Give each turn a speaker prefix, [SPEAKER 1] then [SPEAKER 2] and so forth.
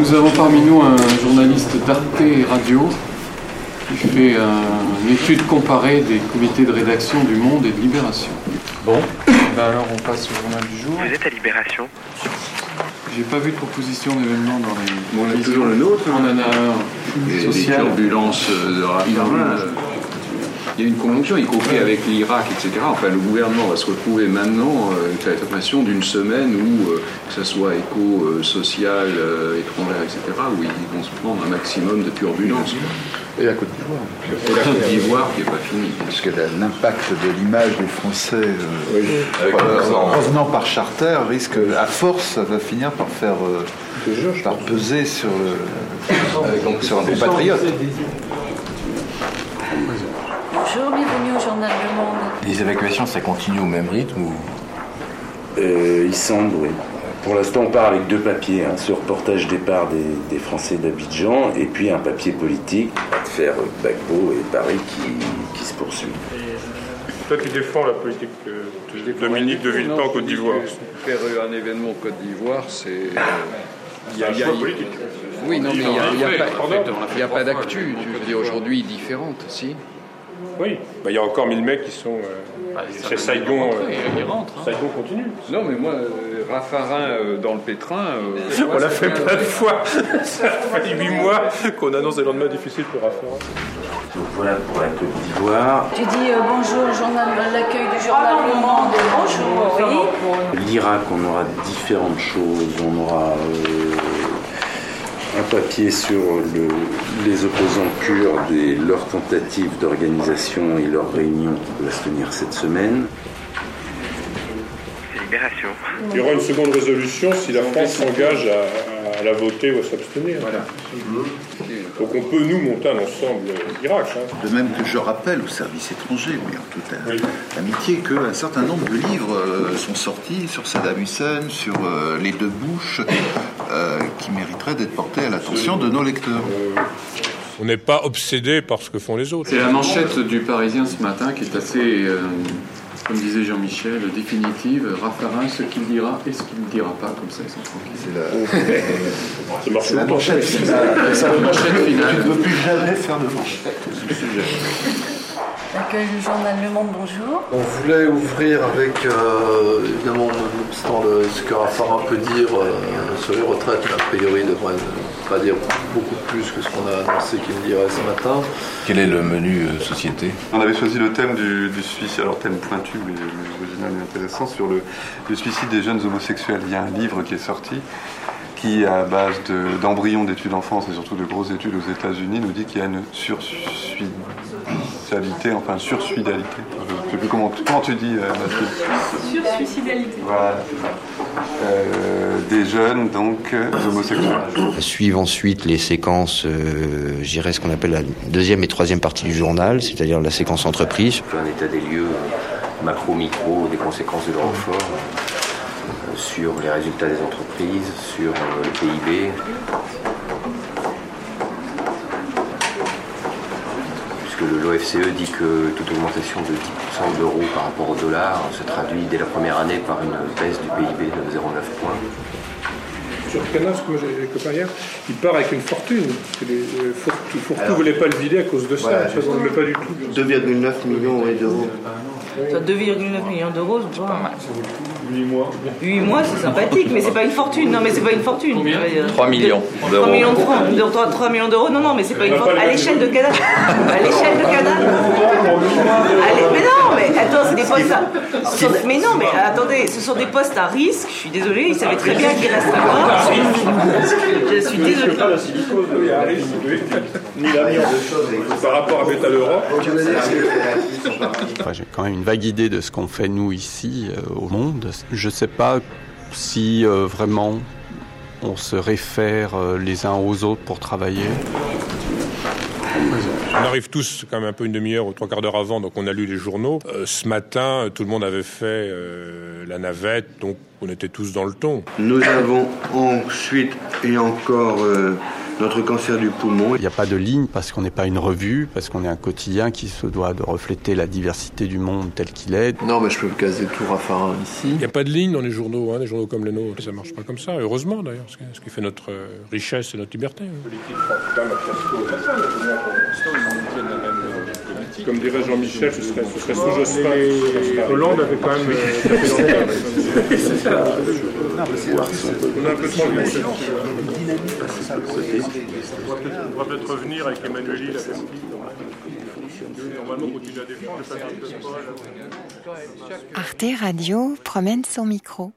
[SPEAKER 1] nous avons parmi nous un journaliste d'Arte Radio qui fait une étude comparée des comités de rédaction du Monde et de Libération. Bon, ben alors on passe au journal du jour.
[SPEAKER 2] Vous êtes à Libération
[SPEAKER 1] J'ai pas vu de proposition d'événement dans les.
[SPEAKER 3] Bon, on a toujours le nôtre.
[SPEAKER 1] On en a un
[SPEAKER 3] Les,
[SPEAKER 1] social.
[SPEAKER 3] turbulences de Raffarin. Il y a une conjonction, y compris avec l'Irak, etc. Enfin, le gouvernement va se retrouver maintenant euh, avec l'impression d'une semaine où, euh, que ce soit éco-social, euh, étrangère, etc., où ils vont se prendre un maximum de turbulences.
[SPEAKER 4] Et la Côte d'Ivoire.
[SPEAKER 3] Et la Côte d'Ivoire qui n'est pas finie.
[SPEAKER 4] Parce que l'impact de l'image des Français euh, euh, en revenant par charter risque, à force, ça va finir par faire euh, par peser sur, sur un compatriote.
[SPEAKER 5] Bonjour, bienvenue au Journal Le Monde.
[SPEAKER 6] Les évacuations, ça continue au même rythme ou...
[SPEAKER 7] Euh, il semble, oui. Pour l'instant, on part avec deux papiers. hein, ce reportage départ des, des Français d'Abidjan et puis un papier politique, faire Gbagbo et Paris qui, qui se poursuit.
[SPEAKER 8] Toi, tu défends la politique de Dominique de Villepin en Côte d'Ivoire.
[SPEAKER 3] Faire un événement en Côte d'Ivoire, c'est. euh,
[SPEAKER 8] C'est un choix politique.
[SPEAKER 3] Oui, non, mais il n'y a, il y a pas, il y a pas d'actu, je veux dire, aujourd'hui différente, si.
[SPEAKER 8] Oui. Bah, Il y a encore 1000 mecs qui sont. euh, c'est Saigon. euh, Saigon continue.
[SPEAKER 3] Non, mais moi, euh, Raffarin euh, dans le pétrin. euh,
[SPEAKER 8] On l'a fait plein de fois. Ça fait 8 mois qu'on annonce des lendemains difficiles pour Raffarin.
[SPEAKER 7] Donc voilà pour la Côte d'Ivoire.
[SPEAKER 5] Tu dis euh, bonjour, journal, l'accueil du Journal Le Monde. Bonjour, oui.
[SPEAKER 7] L'Irak, on aura différentes choses. On aura euh, un papier sur le- les opposants kurdes et leurs tentatives d'organisation et leurs réunions qui doivent se tenir cette semaine.
[SPEAKER 2] Libération.
[SPEAKER 8] Il y aura une seconde résolution si la France s'engage à, à la voter ou à s'abstenir. Donc on peut, nous, monter un ensemble d'Irak. Hein.
[SPEAKER 4] De même que je rappelle au service étranger, mais en toute euh, amitié, qu'un certain nombre de livres euh, sont sortis sur Saddam Hussein, sur euh, les deux euh, qui mériteraient d'être portés à l'attention de nos lecteurs.
[SPEAKER 8] On n'est pas obsédé par ce que font les autres.
[SPEAKER 1] C'est la manchette du Parisien ce matin qui est assez, euh, comme disait Jean-Michel, définitive. Raffarin, ce qu'il dira et ce qu'il ne dira pas, comme ça ils sont tranquilles.
[SPEAKER 4] C'est la
[SPEAKER 8] longtemps.
[SPEAKER 4] manchette finale.
[SPEAKER 1] C'est la manchette finale.
[SPEAKER 4] Tu ne peux plus jamais faire de manchette.
[SPEAKER 5] L'accueil du Journal Le Monde, bonjour.
[SPEAKER 9] On voulait ouvrir avec, euh, évidemment, nonobstant le- ce que Raffarin peut dire euh, sur les retraites, a priori devrait pas dire beaucoup plus que ce qu'on a annoncé qu'il me dirait ce matin.
[SPEAKER 6] Quel est le menu euh, société?
[SPEAKER 10] On avait choisi le thème du, du suicide, alors thème pointu, mais l'original est intéressant, sur le, le suicide des jeunes homosexuels. Il y a un livre qui est sorti qui, à base de- d'embryons d'études en France et surtout de grosses études aux États-Unis, nous dit qu'il y a une sursuidalité, enfin sursuidalité. Je ne sais plus comment, comment tu dis, euh, Mathilde
[SPEAKER 5] Sur-suicidalité.
[SPEAKER 10] Voilà. Euh, des jeunes, donc, euh, homosexuels.
[SPEAKER 6] Suivent ensuite les séquences, euh, je dirais ce qu'on appelle la deuxième et troisième partie du journal, c'est-à-dire la séquence entreprise.
[SPEAKER 7] un état des lieux macro-micro des conséquences de leur effort sur les résultats des entreprises, sur euh, le PIB. Puisque l'OFCE dit que toute augmentation de 10% d'euros par rapport au dollar se traduit dès la première année par une baisse du PIB de 0,9 points.
[SPEAKER 8] Sur Canas, que moi j'ai copains hier, il part avec une fortune. Euh, Fourtou Fourtou voulait pas le vider à cause de ça.
[SPEAKER 9] Voilà,
[SPEAKER 8] ça on ne le met pas du tout.
[SPEAKER 9] 2,9 millions d'euros.
[SPEAKER 5] Ça, 2,9 millions d'euros, c'est pas mal.
[SPEAKER 8] 8 mois.
[SPEAKER 5] 8 mois, c'est sympathique, mais c'est pas une fortune. Non, mais c'est pas une fortune.
[SPEAKER 1] Combien
[SPEAKER 6] 3 millions
[SPEAKER 5] 3 millions de francs. De- 3, 3 millions d'euros, non, non, mais c'est pas une fortune. À l'échelle de Canada. À l'échelle de Canada. Allez, mais non, mais attends, c'est des postes à... sont Mais non, mais attendez, ce sont des postes à risque. Je suis désolée, ils savaient très bien qu'ils resteraient pas. Je suis désolée.
[SPEAKER 8] Pas la ni l'amiante. Par rapport à Métal Europe,
[SPEAKER 11] Enfin, j'ai quand même une vague idée de ce qu'on fait nous ici euh, au monde. Je ne sais pas si euh, vraiment on se réfère euh, les uns aux autres pour travailler.
[SPEAKER 8] On arrive tous quand même un peu une demi-heure ou trois quarts d'heure avant, donc on a lu les journaux. Euh, ce matin, tout le monde avait fait euh, la navette, donc on était tous dans le ton.
[SPEAKER 9] Nous avons ensuite et encore euh,
[SPEAKER 2] notre cancer du poumon.
[SPEAKER 11] Il n'y a pas de ligne parce qu'on n'est pas une revue, parce qu'on est un quotidien qui se doit de refléter la diversité du monde tel qu'il est.
[SPEAKER 9] Non, mais je peux me caser tout Raffarin ici.
[SPEAKER 8] Il n'y a pas de ligne dans les journaux, hein, les journaux comme les nôtres. Ça marche pas comme ça, heureusement d'ailleurs, ce qui fait notre euh, richesse et notre liberté. Comme dirait Jean-Michel, ce serait, ce serait sous Jospin. Hollande avait quand même. On a un peu trop On va peut-être revenir avec Emmanuel Hill Normalement, continue à défendre.
[SPEAKER 12] Arte Radio promène son micro.